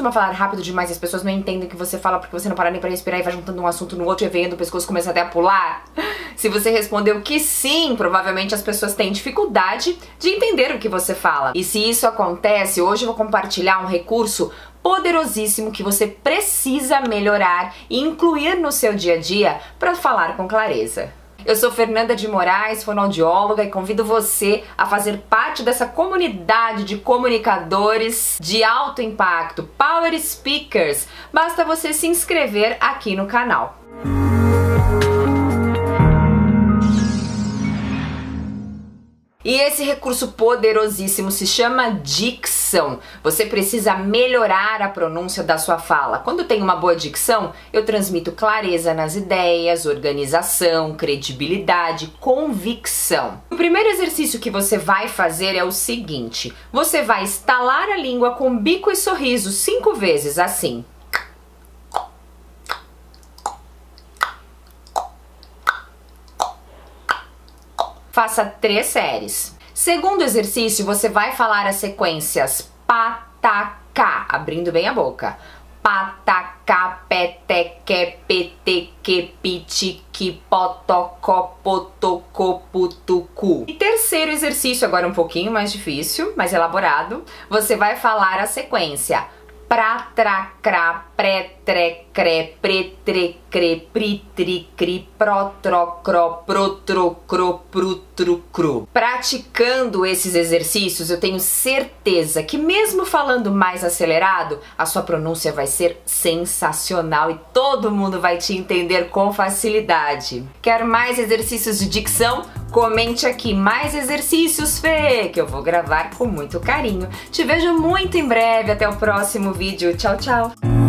costuma falar rápido demais e as pessoas não entendem o que você fala porque você não para nem para respirar e vai juntando um assunto no outro e vendo o pescoço começa até a pular? Se você respondeu que sim, provavelmente as pessoas têm dificuldade de entender o que você fala. E se isso acontece, hoje eu vou compartilhar um recurso poderosíssimo que você precisa melhorar e incluir no seu dia a dia para falar com clareza. Eu sou Fernanda de Moraes, fonoaudióloga, e convido você a fazer parte dessa comunidade de comunicadores de alto impacto, Power Speakers. Basta você se inscrever aqui no canal. E esse recurso poderosíssimo se chama dicção. Você precisa melhorar a pronúncia da sua fala. Quando tem uma boa dicção, eu transmito clareza nas ideias, organização, credibilidade, convicção. O primeiro exercício que você vai fazer é o seguinte: você vai estalar a língua com bico e sorriso cinco vezes assim. Faça três séries. Segundo exercício, você vai falar as sequências patacá, abrindo bem a boca. Patacá, peteque, peteque, pitique, potocó, potocó, putucu. E terceiro exercício, agora um pouquinho mais difícil, mais elaborado, você vai falar a sequência pratracrá, pretrecré, pretrecré, pritricri, protrocró, protrocro, prutrucru. Praticando esses exercícios, eu tenho certeza que mesmo falando mais acelerado, a sua pronúncia vai ser sensacional e todo mundo vai te entender com facilidade. Quer mais exercícios de dicção? Comente aqui mais exercícios, Fê, que eu vou gravar com muito carinho. Te vejo muito em breve. Até o próximo vídeo. Tchau, tchau.